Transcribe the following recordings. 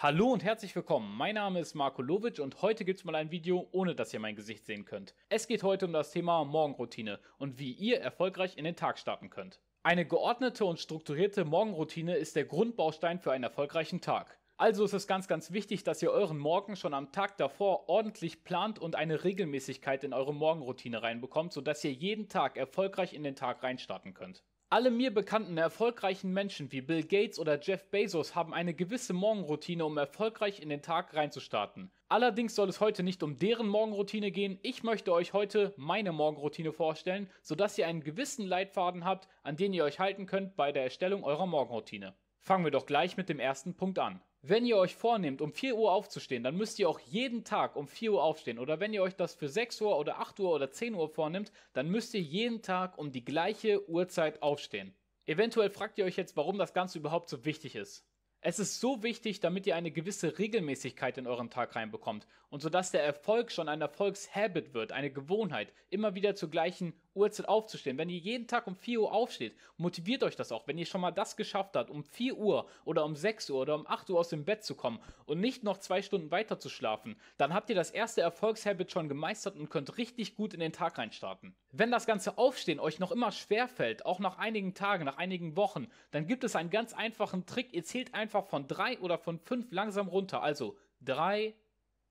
Hallo und herzlich willkommen. Mein Name ist Marco Lovic und heute gibt's mal ein Video, ohne dass ihr mein Gesicht sehen könnt. Es geht heute um das Thema Morgenroutine und wie ihr erfolgreich in den Tag starten könnt. Eine geordnete und strukturierte Morgenroutine ist der Grundbaustein für einen erfolgreichen Tag. Also ist es ganz, ganz wichtig, dass ihr euren Morgen schon am Tag davor ordentlich plant und eine Regelmäßigkeit in eure Morgenroutine reinbekommt, sodass ihr jeden Tag erfolgreich in den Tag reinstarten könnt. Alle mir bekannten erfolgreichen Menschen wie Bill Gates oder Jeff Bezos haben eine gewisse Morgenroutine, um erfolgreich in den Tag reinzustarten. Allerdings soll es heute nicht um deren Morgenroutine gehen. Ich möchte euch heute meine Morgenroutine vorstellen, sodass ihr einen gewissen Leitfaden habt, an den ihr euch halten könnt bei der Erstellung eurer Morgenroutine. Fangen wir doch gleich mit dem ersten Punkt an. Wenn ihr euch vornehmt, um 4 Uhr aufzustehen, dann müsst ihr auch jeden Tag um 4 Uhr aufstehen. Oder wenn ihr euch das für 6 Uhr oder 8 Uhr oder 10 Uhr vornimmt, dann müsst ihr jeden Tag um die gleiche Uhrzeit aufstehen. Eventuell fragt ihr euch jetzt, warum das Ganze überhaupt so wichtig ist. Es ist so wichtig, damit ihr eine gewisse Regelmäßigkeit in euren Tag reinbekommt und sodass der Erfolg schon ein Erfolgshabit wird, eine Gewohnheit, immer wieder zur gleichen Uhrzeit aufzustehen. Wenn ihr jeden Tag um 4 Uhr aufsteht, motiviert euch das auch. Wenn ihr schon mal das geschafft habt, um 4 Uhr oder um 6 Uhr oder um 8 Uhr aus dem Bett zu kommen und nicht noch zwei Stunden weiter zu schlafen, dann habt ihr das erste Erfolgshabit schon gemeistert und könnt richtig gut in den Tag reinstarten. Wenn das ganze Aufstehen euch noch immer schwer fällt, auch nach einigen Tagen, nach einigen Wochen, dann gibt es einen ganz einfachen Trick. Ihr zählt einfach einfach von drei oder von fünf langsam runter. Also drei,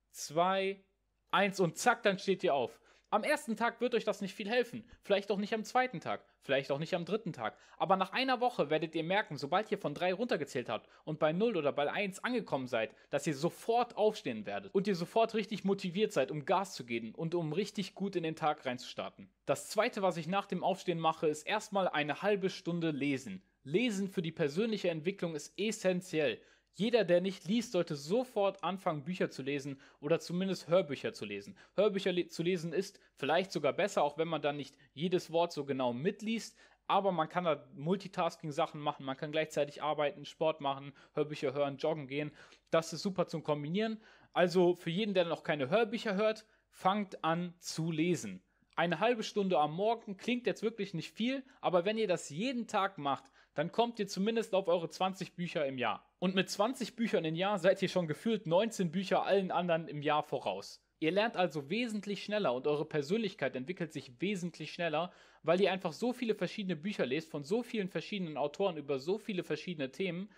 zwei, eins und zack, dann steht ihr auf. Am ersten Tag wird euch das nicht viel helfen. Vielleicht auch nicht am zweiten Tag. Vielleicht auch nicht am dritten Tag. Aber nach einer Woche werdet ihr merken, sobald ihr von drei runtergezählt habt und bei null oder bei eins angekommen seid, dass ihr sofort aufstehen werdet und ihr sofort richtig motiviert seid, um Gas zu geben und um richtig gut in den Tag reinzustarten. Das zweite, was ich nach dem Aufstehen mache, ist erstmal eine halbe Stunde lesen. Lesen für die persönliche Entwicklung ist essentiell. Jeder, der nicht liest, sollte sofort anfangen, Bücher zu lesen oder zumindest Hörbücher zu lesen. Hörbücher le zu lesen ist vielleicht sogar besser, auch wenn man dann nicht jedes Wort so genau mitliest. Aber man kann da Multitasking-Sachen machen, man kann gleichzeitig arbeiten, Sport machen, Hörbücher hören, joggen gehen. Das ist super zum Kombinieren. Also für jeden, der noch keine Hörbücher hört, fangt an zu lesen. Eine halbe Stunde am Morgen klingt jetzt wirklich nicht viel, aber wenn ihr das jeden Tag macht, dann kommt ihr zumindest auf eure 20 Bücher im Jahr. Und mit 20 Büchern im Jahr seid ihr schon gefühlt 19 Bücher allen anderen im Jahr voraus. Ihr lernt also wesentlich schneller und eure Persönlichkeit entwickelt sich wesentlich schneller, weil ihr einfach so viele verschiedene Bücher lest von so vielen verschiedenen Autoren über so viele verschiedene Themen,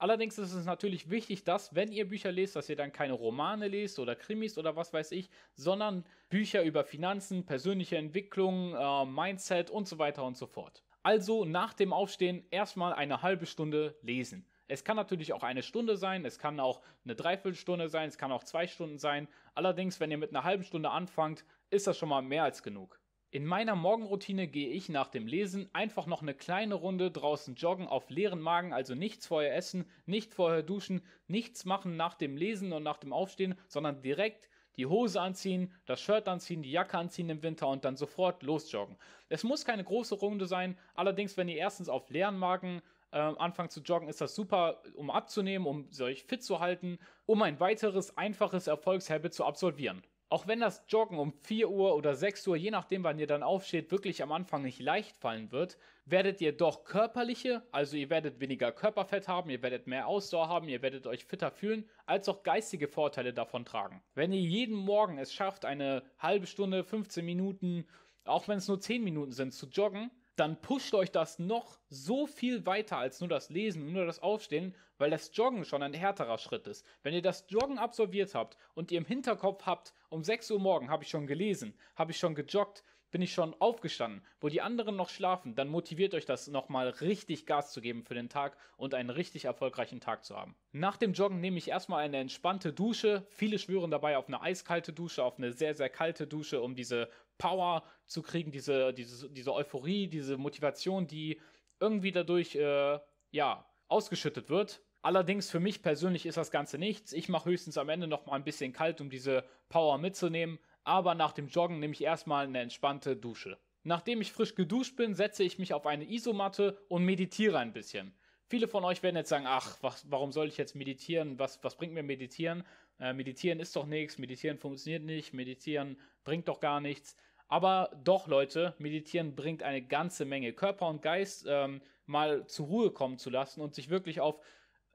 Allerdings ist es natürlich wichtig, dass, wenn ihr Bücher lest, dass ihr dann keine Romane lest oder Krimis oder was weiß ich, sondern Bücher über Finanzen, persönliche Entwicklung, äh, Mindset und so weiter und so fort. Also nach dem Aufstehen erstmal eine halbe Stunde lesen. Es kann natürlich auch eine Stunde sein, es kann auch eine Dreiviertelstunde sein, es kann auch zwei Stunden sein. Allerdings, wenn ihr mit einer halben Stunde anfangt, ist das schon mal mehr als genug. In meiner Morgenroutine gehe ich nach dem Lesen einfach noch eine kleine Runde draußen joggen auf leeren Magen, also nichts vorher essen, nicht vorher duschen, nichts machen nach dem Lesen und nach dem Aufstehen, sondern direkt die Hose anziehen, das Shirt anziehen, die Jacke anziehen im Winter und dann sofort losjoggen. Es muss keine große Runde sein, allerdings wenn ihr erstens auf leeren Magen äh, anfangt zu joggen, ist das super, um abzunehmen, um euch fit zu halten, um ein weiteres einfaches Erfolgshabit zu absolvieren. Auch wenn das Joggen um 4 Uhr oder 6 Uhr, je nachdem wann ihr dann aufsteht, wirklich am Anfang nicht leicht fallen wird, werdet ihr doch körperliche, also ihr werdet weniger Körperfett haben, ihr werdet mehr Ausdauer haben, ihr werdet euch fitter fühlen, als auch geistige Vorteile davon tragen. Wenn ihr jeden Morgen es schafft, eine halbe Stunde, 15 Minuten, auch wenn es nur 10 Minuten sind, zu joggen, dann pusht euch das noch so viel weiter als nur das Lesen und nur das Aufstehen, weil das Joggen schon ein härterer Schritt ist. Wenn ihr das Joggen absolviert habt und ihr im Hinterkopf habt, um 6 Uhr morgen habe ich schon gelesen, habe ich schon gejoggt, bin ich schon aufgestanden, wo die anderen noch schlafen, dann motiviert euch das nochmal richtig Gas zu geben für den Tag und einen richtig erfolgreichen Tag zu haben. Nach dem Joggen nehme ich erstmal eine entspannte Dusche. Viele schwören dabei auf eine eiskalte Dusche, auf eine sehr, sehr kalte Dusche, um diese Power zu kriegen, diese, diese, diese Euphorie, diese Motivation, die irgendwie dadurch, äh, ja, ausgeschüttet wird. Allerdings für mich persönlich ist das Ganze nichts. Ich mache höchstens am Ende noch mal ein bisschen kalt, um diese Power mitzunehmen aber nach dem Joggen nehme ich erstmal eine entspannte Dusche. Nachdem ich frisch geduscht bin, setze ich mich auf eine Isomatte und meditiere ein bisschen. Viele von euch werden jetzt sagen, ach, was, warum soll ich jetzt meditieren? Was, was bringt mir meditieren? Äh, meditieren ist doch nichts, meditieren funktioniert nicht, meditieren bringt doch gar nichts. Aber doch, Leute, meditieren bringt eine ganze Menge. Körper und Geist ähm, mal zur Ruhe kommen zu lassen und sich wirklich auf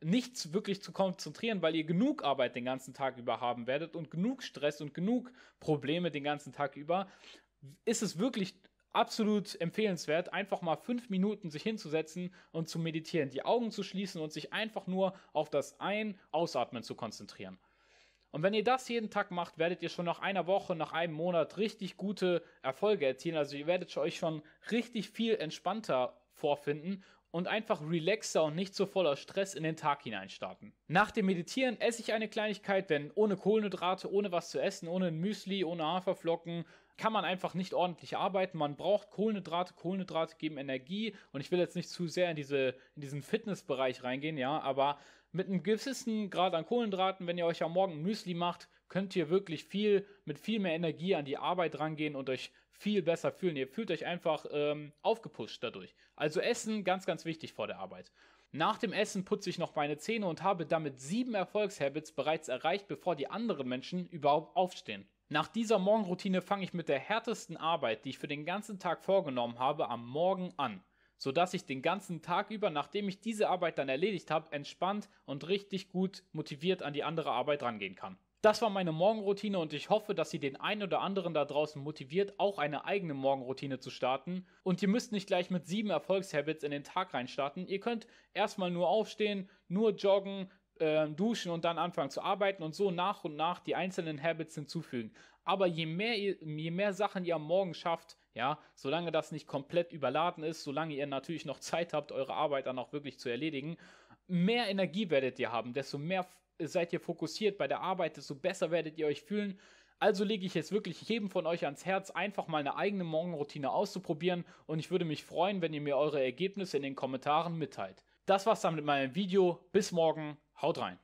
nichts wirklich zu konzentrieren, weil ihr genug Arbeit den ganzen Tag über haben werdet und genug Stress und genug Probleme den ganzen Tag über, ist es wirklich absolut empfehlenswert, einfach mal fünf Minuten sich hinzusetzen und zu meditieren, die Augen zu schließen und sich einfach nur auf das Ein-, Ausatmen zu konzentrieren. Und wenn ihr das jeden Tag macht, werdet ihr schon nach einer Woche, nach einem Monat richtig gute Erfolge erzielen. Also ihr werdet euch schon richtig viel entspannter vorfinden und einfach relaxer und nicht so voller Stress in den Tag hineinstarten. Nach dem Meditieren esse ich eine Kleinigkeit, denn ohne Kohlenhydrate, ohne was zu essen, ohne Müsli, ohne Haferflocken, kann man einfach nicht ordentlich arbeiten. Man braucht Kohlenhydrate. Kohlenhydrate geben Energie. Und ich will jetzt nicht zu sehr in, diese, in diesen Fitnessbereich reingehen, ja, aber mit einem gewissen Grad an Kohlenhydraten, wenn ihr euch am Morgen Müsli macht, könnt ihr wirklich viel, mit viel mehr Energie an die Arbeit rangehen und euch viel besser fühlen. Ihr fühlt euch einfach ähm, aufgepusht dadurch. Also Essen, ganz, ganz wichtig vor der Arbeit. Nach dem Essen putze ich noch meine Zähne und habe damit sieben Erfolgshabits bereits erreicht, bevor die anderen Menschen überhaupt aufstehen. Nach dieser Morgenroutine fange ich mit der härtesten Arbeit, die ich für den ganzen Tag vorgenommen habe, am Morgen an, sodass ich den ganzen Tag über, nachdem ich diese Arbeit dann erledigt habe, entspannt und richtig gut motiviert an die andere Arbeit rangehen kann. Das war meine Morgenroutine und ich hoffe, dass sie den einen oder anderen da draußen motiviert, auch eine eigene Morgenroutine zu starten. Und ihr müsst nicht gleich mit sieben Erfolgshabits in den Tag reinstarten. Ihr könnt erstmal nur aufstehen, nur joggen, äh, duschen und dann anfangen zu arbeiten und so nach und nach die einzelnen Habits hinzufügen. Aber je mehr, ihr, je mehr Sachen ihr am Morgen schafft, ja, solange das nicht komplett überladen ist, solange ihr natürlich noch Zeit habt, eure Arbeit dann auch wirklich zu erledigen, mehr Energie werdet ihr haben, desto mehr seid ihr fokussiert bei der Arbeit, desto besser werdet ihr euch fühlen. Also lege ich jetzt wirklich jedem von euch ans Herz, einfach mal eine eigene Morgenroutine auszuprobieren und ich würde mich freuen, wenn ihr mir eure Ergebnisse in den Kommentaren mitteilt. Das war's dann mit meinem Video. Bis morgen. Haut rein.